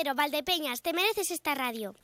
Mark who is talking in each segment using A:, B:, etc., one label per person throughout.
A: 0, Valdepeñas, te mereces esta radio.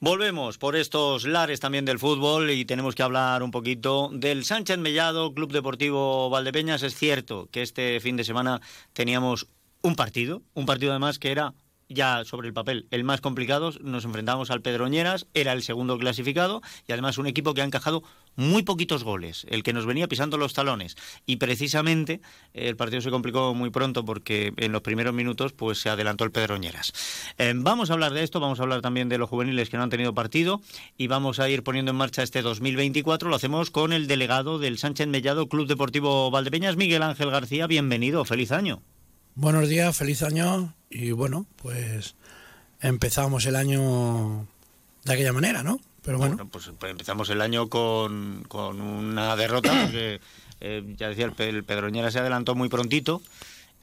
B: Volvemos por estos lares también del fútbol y tenemos que hablar un poquito del Sánchez Mellado, Club Deportivo Valdepeñas. Es cierto que este fin de semana teníamos un partido, un partido además que era ya sobre el papel el más complicado. Nos enfrentamos al Pedroñeras, era el segundo clasificado y además un equipo que ha encajado muy poquitos goles, el que nos venía pisando los talones. Y precisamente el partido se complicó muy pronto porque en los primeros minutos pues se adelantó el Pedroñeras. Eh, vamos a hablar de esto, vamos a hablar también de los juveniles que no han tenido partido y vamos a ir poniendo en marcha este 2024. Lo hacemos con el delegado del Sánchez Mellado Club Deportivo Valdepeñas, Miguel Ángel García. Bienvenido, feliz año.
C: Buenos días, feliz año y bueno, pues empezamos el año de aquella manera, ¿no?
B: Pero bueno. pues, pues, empezamos el año con, con una derrota, porque eh, ya decía, el, Pedroñera se adelantó muy prontito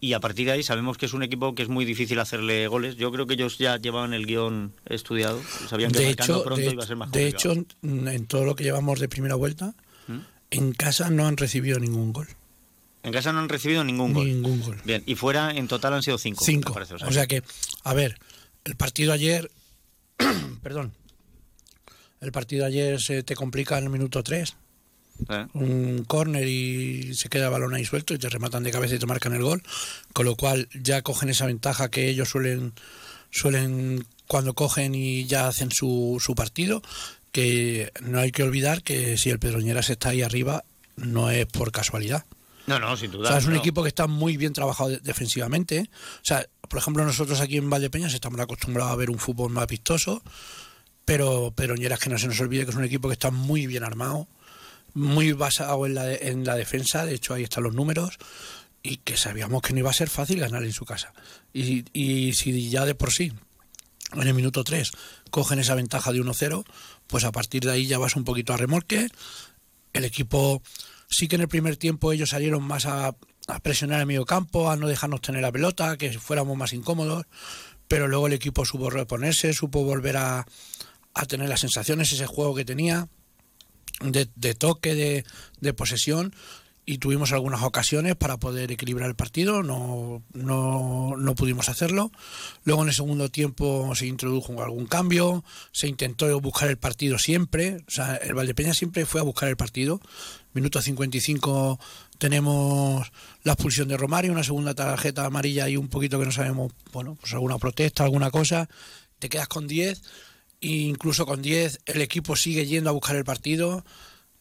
B: y a partir de ahí sabemos que es un equipo que es muy difícil hacerle goles. Yo creo que ellos ya llevaban el guion estudiado, sabían que
C: de hecho, pronto iba a ser más De hecho, en todo lo que llevamos de primera vuelta, ¿Mm? en casa no han recibido ningún gol.
B: En casa no han recibido ningún gol.
C: Ningún gol.
B: Bien, y fuera en total han sido cinco.
C: Cinco. o, sea. que, a ver, el partido ayer, perdón, el partido ayer se te complica en el minuto tres. Eh. Un córner y se queda balón ahí suelto y te rematan de cabeza y te marcan el gol. Con lo cual ya cogen esa ventaja que ellos suelen, suelen cuando cogen y ya hacen su, su partido. Que no hay que olvidar que si el Pedroñeras está ahí arriba, no es por casualidad.
B: No, no, sin duda.
C: O sea, es un equipo que está muy bien trabajado defensivamente. O sea, por ejemplo, nosotros aquí en Valdepeñas estamos acostumbrados a ver un fútbol más vistoso, pero, pero es que no se nos olvide que es un equipo que está muy bien armado, muy basado en la, en la defensa, de hecho ahí están los números, y que sabíamos que no iba a ser fácil ganar en su casa. Y, y si ya de por sí, en el minuto 3, cogen esa ventaja de 1-0, pues a partir de ahí ya vas un poquito a remolque, el equipo Sí que en el primer tiempo ellos salieron más a, presionar el medio campo, a no dejarnos tener la pelota, que fuéramos más incómodos, pero luego el equipo supo reponerse, supo volver a, tener las sensaciones, ese juego que tenía de, toque, de, posesión, y tuvimos algunas ocasiones para poder equilibrar el partido, no, no, no, pudimos hacerlo. Luego en el segundo tiempo se introdujo algún cambio, se intentó buscar el partido siempre, o sea, el Valdepeña siempre fue a buscar el partido. Minuto 55 tenemos la expulsión de Romario, una segunda tarjeta amarilla y un poquito que no sabemos, bueno, pues alguna protesta, alguna cosa, te quedas con 10 e incluso con 10 el equipo sigue yendo a buscar el partido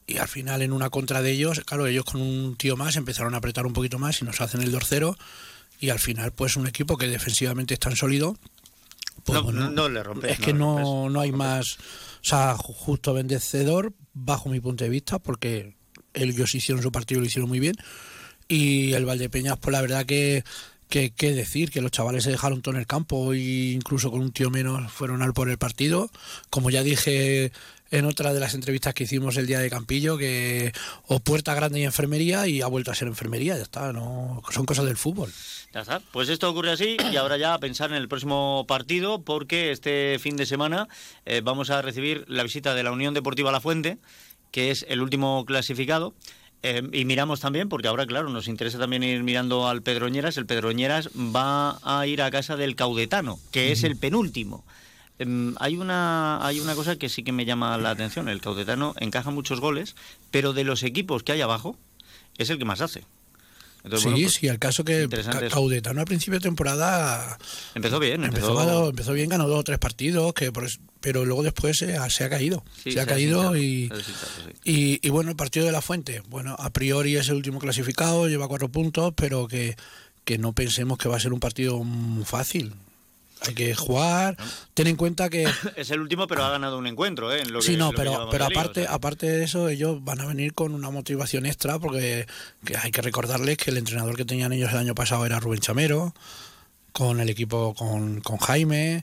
C: y al final en una contra de ellos, claro, ellos con un tío más empezaron a apretar un poquito más y nos hacen el 2-0 y al final pues un equipo que defensivamente es tan sólido
B: pues, no, le rompe
C: es que no, no hay más o sea justo vencedor bajo mi punto de vista porque ellos hicieron su partido lo hicieron muy bien y el Valdepeñas pues la verdad que que, decir que los chavales se dejaron todo en el campo e incluso con un tío menos fueron al por el partido como ya dije en otra de las entrevistas que hicimos el día de Campillo, que o puerta grande y enfermería y ha vuelto a ser enfermería, ya está, no son cosas del fútbol.
B: Ya está, pues esto ocurre así y ahora ya a pensar en el próximo partido porque este fin de semana eh, vamos a recibir la visita de la Unión Deportiva La Fuente, que es el último clasificado. Eh, y miramos también, porque ahora, claro, nos interesa también ir mirando al Pedroñeras. El Pedroñeras va a ir a casa del Caudetano, que es el penúltimo. Em, hay, una, hay una cosa que sí que me llama la atención. El Caudetano encaja muchos goles, pero de los equipos que hay abajo es el que más hace.
C: Sí, pues, sí, el caso que Caudetano al principio de temporada
B: empezó bien,
C: empezó, empezó, bien, ganó dos o tres partidos, que pero luego después se ha, caído, se, ha caído y, y, bueno, el partido de la Fuente, bueno, a priori es el último clasificado, lleva cuatro puntos, pero que, que no pensemos que va a ser un partido fácil hay que jugar. Ten en cuenta que.
B: Es el último, pero ha ganado un encuentro, ¿eh?
C: sí, no, pero, pero aparte, aparte de eso, ellos van a venir con una motivación extra, porque hay que recordarles que el entrenador que tenían ellos el año pasado era Rubén Chamero, con el equipo con, con Jaime.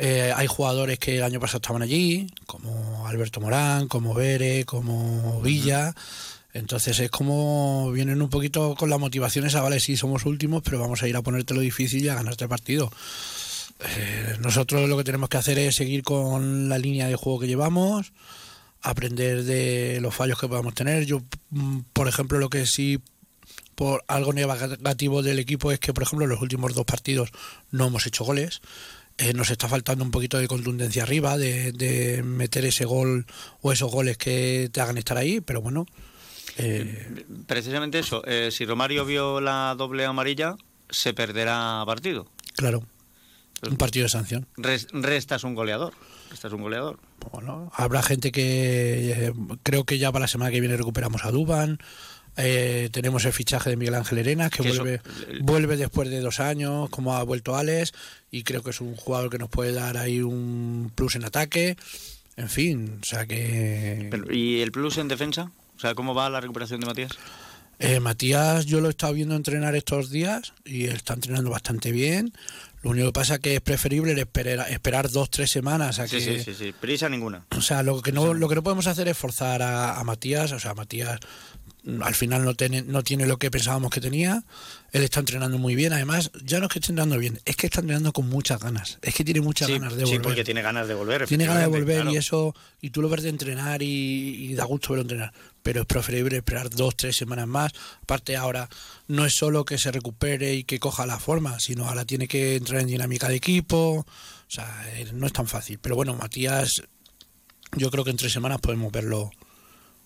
C: Eh, hay jugadores que el año pasado estaban allí, como Alberto Morán, como Bere, como Villa. Entonces es como vienen un poquito con la motivación esa, vale, sí, somos últimos, pero vamos a ir a ponerte lo difícil y a ganar este partido. Eh, nosotros lo que tenemos que hacer es seguir con la línea de juego que llevamos, aprender de los fallos que podamos tener. Yo, mm, por ejemplo, lo que sí por algo negativo del equipo es que, por ejemplo, en los últimos dos partidos no hemos hecho goles eh, nos está faltando un poquito de contundencia arriba, de, de meter ese gol o esos goles que te hagan estar ahí, pero bueno. eh,
B: Precisamente eso, eh, si Romario vio la doble amarilla, se perderá partido.
C: claro, un partido de sanción.
B: Res- restas un goleador. Restas un goleador.
C: Bueno, habrá gente que eh, creo que ya para la semana que viene recuperamos a Duban. Eh, tenemos el fichaje de Miguel Ángel Arenas que
B: Que eso-
C: vuelve,
B: el-
C: vuelve después de dos años, como ha vuelto Alex, y creo que es un jugador que nos puede dar ahí un plus en ataque. En fin, o sea que
B: Pero, ¿Y el plus en defensa? O sea, ¿cómo va la recuperación de Matías?
C: Eh, Matías, yo lo he estado viendo entrenar estos días y está entrenando bastante bien. Lo único que pasa es que es preferible esperar, esperar dos, tres semanas a
B: Sí,
C: que,
B: sí, sí, sí. Prisa ninguna.
C: O sea, lo que no, lo que no podemos hacer es forzar a, a Matías. O sea, Matías al final no tiene, no tiene lo que pensábamos que tenía. Él está entrenando muy bien. Además, ya no es que esté entrenando bien, es que está entrenando con muchas ganas. Es que tiene muchas
B: Sí,
C: ganas de
B: sí,
C: volver.
B: porque tiene ganas de volver.
C: Tiene ganas de volver
B: claro.
C: y eso, y tú lo ves de entrenar y, y da gusto verlo entrenar. Pero es preferible esperar dos, tres semanas más. Aparte ahora no es solo que se recupere y que coja la forma, sino ahora tiene que entrar en dinámica de equipo. O sea, eh, no es tan fácil. Pero bueno, Matías, yo creo que en tres semanas podemos verlo,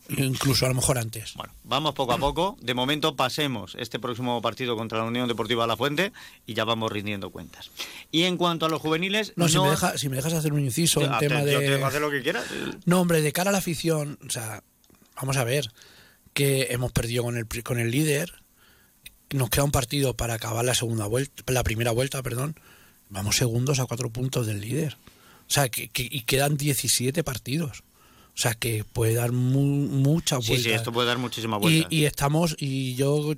C: incluso a lo mejor antes.
B: Bueno, vamos poco a poco. De momento pasemos este próximo partido contra la Unión Deportiva La Fuente y ya vamos rindiendo cuentas. Y en cuanto a los juveniles...
C: No, si, me deja- si me dejas hacer un inciso en tema
B: yo
C: de...
B: hacer lo que quieras.
C: No, hombre, de cara a la afición, o sea, vamos a ver que hemos perdido con el, con el líder, nos queda un partido para acabar la segunda vuelta, la primera vuelta, perdón, vamos segundos a cuatro puntos del líder. O sea, que, que- y quedan 17 partidos. O sea, que puede dar mu- muchas
B: Sí,
C: vueltas.
B: sí, esto puede dar muchísimas
C: y,
B: vueltas.
C: y estamos, y yo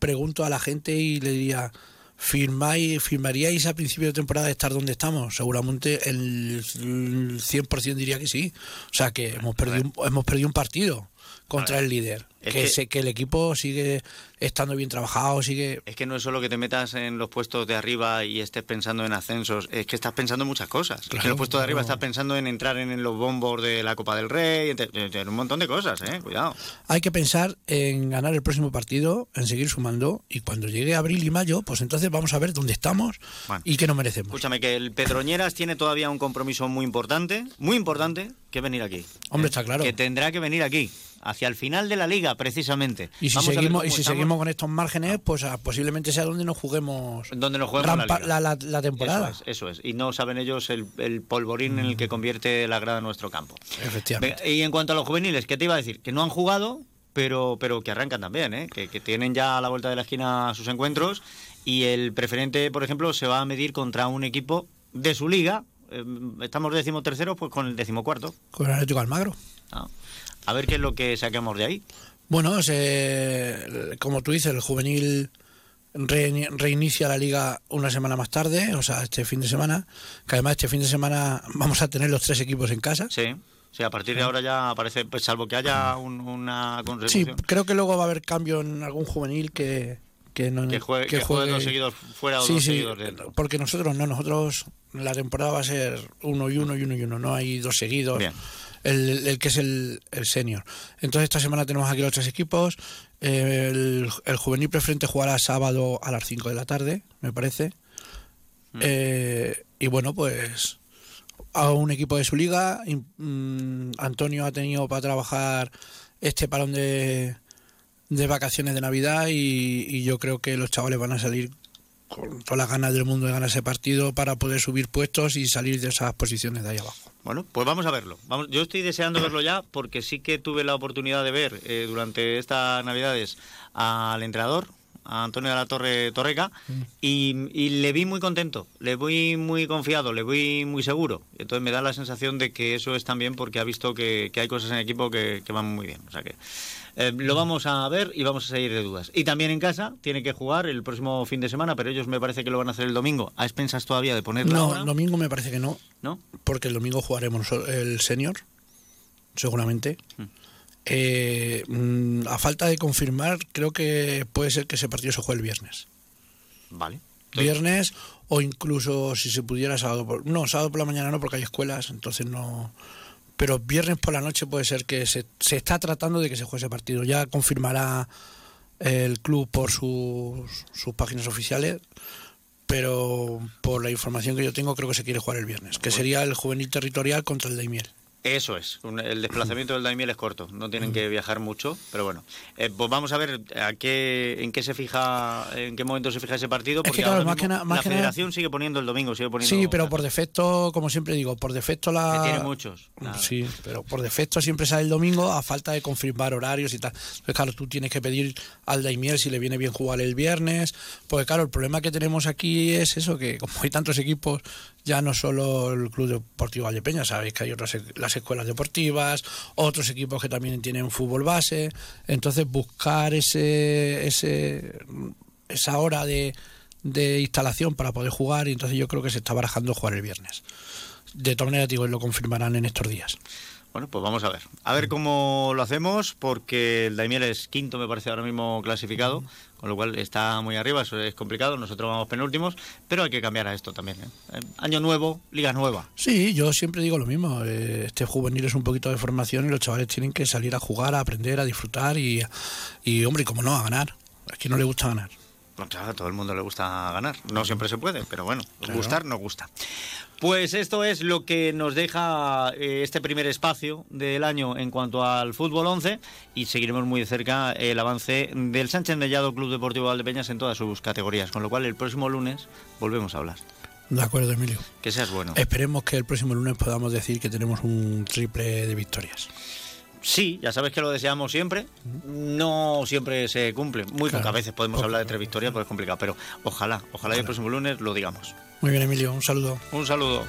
C: pregunto a la gente y le diría, ¿firmáis, ¿firmaríais a principio de temporada de estar donde estamos? Seguramente el 100% diría que sí. O sea que hemos perdido, hemos perdido un partido contra el líder.
B: Es
C: Que,
B: que-
C: se- que el equipo sigue estando bien trabajado, sigue...
B: Es que no es solo que te metas en los puestos de arriba y estés pensando en ascensos, es que estás pensando en muchas cosas. Es que en los puestos de arriba estás pensando en entrar en, los bombos de la Copa del Rey, en, en un montón de cosas, ¿eh? Cuidado.
C: Hay que pensar en ganar el próximo partido, en seguir sumando y cuando llegue abril y mayo, pues entonces vamos a ver dónde estamos
B: Bueno.
C: y qué nos merecemos.
B: Escúchame, que el Pedroñeras tiene todavía un compromiso muy importante, muy importante, que venir aquí.
C: Hombre,
B: ¿Eh?
C: está claro.
B: Que tendrá que venir aquí, hacia el final de la liga, precisamente.
C: Y si
B: Vamos
C: seguimos, y si
B: estamos.
C: seguimos con estos márgenes, pues ah, posiblemente sea donde nos juguemos
B: Donde nos juguemos la
C: rampa-
B: liga.
C: la, la- la temporada.
B: Eso es, eso es. Y no saben ellos el, el polvorín en el que convierte la grada en nuestro campo.
C: Efectivamente.
B: Y en cuanto a los juveniles, ¿qué te iba a decir? Que no han jugado, pero, pero que arrancan también, ¿eh? que, que tienen ya a la vuelta de la esquina sus encuentros. Y el preferente, por ejemplo, se va a medir contra un equipo de su liga. Eh, Estamos decimoterceros, pues con el decimocuarto.
C: Con el Atlético Almagro.
B: ¿no? A ver qué es lo que saquemos de ahí.
C: Bueno, se- como tú dices, el juvenil re- reinicia la liga una semana más tarde, o sea, este fin de semana, que además este fin de semana vamos a tener los tres equipos en casa.
B: Sí. Sí, a partir de ahora ya aparece, pues salvo que haya un- una
C: Sí, creo que luego va a haber cambio en algún juvenil que, que no
B: que juegue, que juegue dos seguidos fuera o
C: Sí,
B: dos
C: sí,
B: seguidos dentro.
C: porque nosotros no, nosotros la temporada va a ser uno y uno y uno y uno, no hay dos seguidos.
B: Bien.
C: El, el que es el, el senior. Entonces esta semana tenemos aquí los tres equipos. El, el juvenil preferente jugará sábado a las 5 de la tarde, me parece.
B: Mm.
C: Eh, y bueno, pues a un equipo de su liga. mm, Antonio ha tenido para trabajar este parón de, de vacaciones de Navidad y, y yo creo que los chavales van a salir con todas las ganas del mundo de ganar ese partido para poder subir puestos y salir de esas posiciones de ahí abajo.
B: Bueno, pues vamos a verlo. Vamos, yo estoy deseando verlo ya porque sí que tuve la oportunidad de ver eh, durante estas Navidades al entrenador, a Antonio de la Torre Torreca, y, y le vi muy contento, le vi muy confiado, le vi muy seguro. Entonces me da la sensación de que eso es también porque ha visto que, que hay cosas en el equipo que, que van muy bien. O sea que eh, lo vamos a ver y vamos a seguir de dudas. Y también en casa tiene que jugar el próximo fin de semana, pero ellos me parece que lo van a hacer el domingo. ¿A expensas todavía de ponerlo
C: No, el domingo me parece que no,
B: ¿No?
C: porque el domingo jugaremos el senior, seguramente.
B: Mm.
C: Eh, mm, a falta de confirmar, creo que puede ser que ese partido se juegue el viernes.
B: Vale.
C: Viernes o incluso si se pudiera sábado por... No, sábado por la mañana no porque hay escuelas, entonces no... Pero viernes por la noche puede ser que se, se está tratando de que se juegue ese partido. Ya confirmará el club por sus, sus páginas oficiales pero por la información que yo tengo creo que se quiere jugar el viernes, que sería el juvenil territorial contra el Daimiel.
B: Eso es, un- el desplazamiento del Daimiel es corto, no tienen que viajar mucho, pero bueno. Eh, pues vamos a ver a qué, en qué se fija, en qué momento se fija ese partido,
C: que,
B: porque
C: claro,
B: ahora
C: más
B: mismo
C: que na- más
B: la
C: que nada-
B: federación sigue poniendo el domingo, sigue poniendo...
C: Sí, pero por defecto, como siempre digo, por defecto la...
B: Que tiene muchos. Nada.
C: Sí, pero por defecto siempre sale el domingo a falta de confirmar horarios y tal. Entonces, claro, tú tienes que pedir al Daimiel si le viene bien jugar el viernes. Porque, claro, el problema que tenemos aquí es eso, que como hay tantos equipos, ya no solo el Club Deportivo Valdepeña, sabéis que hay otras, e- las escuelas deportivas, otros equipos que también tienen fútbol base. Entonces, buscar ese, ese esa hora de, de instalación para poder jugar, y entonces yo creo que se está barajando jugar el viernes. De todas maneras, digo, lo confirmarán en estos días.
B: Bueno, pues vamos a ver. A ver cómo lo hacemos, porque el Daimiel es quinto, me parece, ahora mismo clasificado, con lo cual está muy arriba, eso es complicado, nosotros vamos penúltimos, pero hay que cambiar a esto también. ¿eh? Eh, Año nuevo, liga nueva.
C: Sí, yo siempre digo lo mismo. eh, Este juvenil es un poquito de formación y los chavales tienen que salir a jugar, a aprender, a disfrutar y, y hombre, como no, a ganar. A quien no le gusta ganar.
B: A todo el mundo le gusta ganar. No siempre se puede, pero bueno,
C: Claro.
B: gustar nos gusta. Pues esto es lo que nos deja eh, este primer espacio del año en cuanto al fútbol 11 y seguiremos muy de cerca el avance del Sánchez Mellado Club Deportivo Valdepeñas en todas sus categorías, con lo cual el próximo lunes volvemos a hablar.
C: De acuerdo, Emilio.
B: Que seas bueno.
C: Esperemos que el próximo lunes podamos decir que tenemos un triple de victorias.
B: Sí, ya sabes que lo deseamos siempre. No siempre se cumple. Muy
C: Claro.
B: pocas veces podemos
C: Poco.
B: hablar de tres victorias, porque es complicado. Pero ojalá, ojalá, y el próximo lunes lo digamos.
C: Muy bien, Emilio, un saludo.
B: Un saludo.